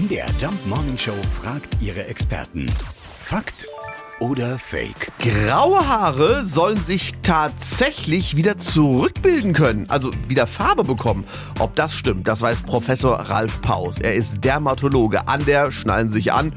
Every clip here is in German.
MDR Jump Morning Show fragt ihre Experten. Fakt oder Fake? Graue Haare sollen sich tatsächlich wieder zurückbilden können, also wieder Farbe bekommen. Ob das stimmt, das weiß Professor Ralf Paus. Er ist Dermatologe an der, schnallen Sie sich an,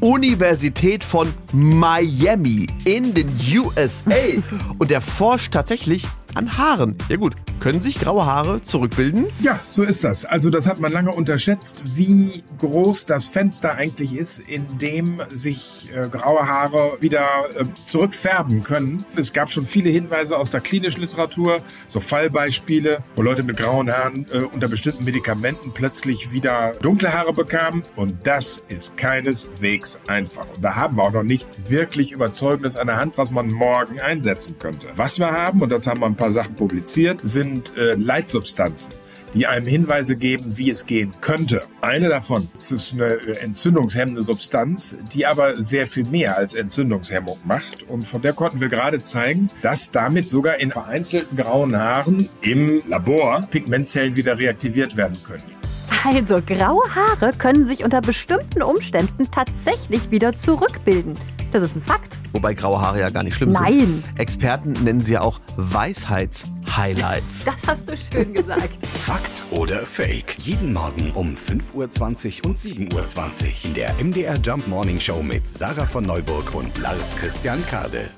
Universität von Miami in den USA. Und er forscht tatsächlich an Haaren. Ja gut, können sich graue Haare zurückbilden? Ja, so ist das. Also das hat man lange unterschätzt, wie groß das Fenster eigentlich ist, in dem sich äh, graue Haare wieder äh, zurückfärben können. Es gab schon viele Hinweise aus der klinischen Literatur, so Fallbeispiele, wo Leute mit grauen Haaren äh, unter bestimmten Medikamenten plötzlich wieder dunkle Haare bekamen. Und das ist keineswegs einfach. Und da haben wir auch noch nicht wirklich Überzeugendes an der Hand, was man morgen einsetzen könnte. Was wir haben, und das haben wir ein paar Sachen publiziert, sind äh, Leitsubstanzen die einem Hinweise geben, wie es gehen könnte. Eine davon ist eine äh, entzündungshemmende Substanz, die aber sehr viel mehr als Entzündungshemmung macht. Und von der konnten wir gerade zeigen, dass damit sogar in vereinzelten grauen Haaren im Labor Pigmentzellen wieder reaktiviert werden können. Also, graue Haare können sich unter bestimmten Umständen tatsächlich wieder zurückbilden. Das ist ein Fakt. Wobei graue Haare ja gar nicht schlimm Nein. sind. Experten nennen sie ja auch Weisheitshighlights. Das hast du schön gesagt. Fakt oder Fake? Jeden Morgen um 5.20 Uhr und 7.20 Uhr in der MDR Jump Morning Show mit Sarah von Neuburg und Lars Christian Kade.